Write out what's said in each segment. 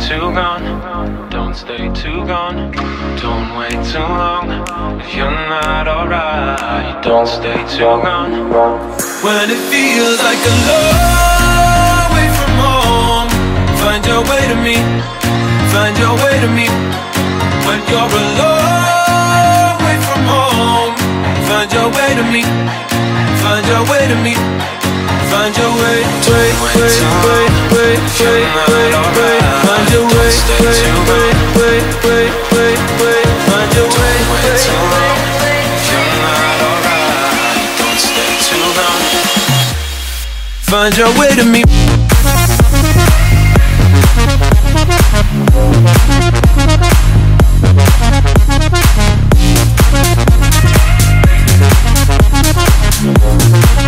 too gone, don't stay too gone. Don't wait too long if you're not alright. Don't stay too gone. When it feels like a long way from home, find your way to me, find your way to me. When you're a long way from home, find your way to me, find your way to me. Find your way, way, way, way, way, way, way, way. Find your way, way, way, way, way, way, way. Find your way, way. Find your way to me. Think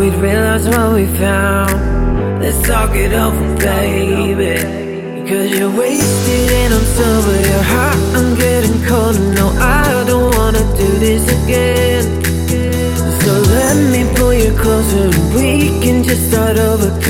we'd realize what we found. Let's talk it over, baby. Cause you're wasted and I'm sober, you're hot, I'm getting cold. No, I don't wanna do this again. So let me pull you closer and we can just start over.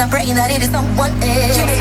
I'm praying that it is someone else. Eh?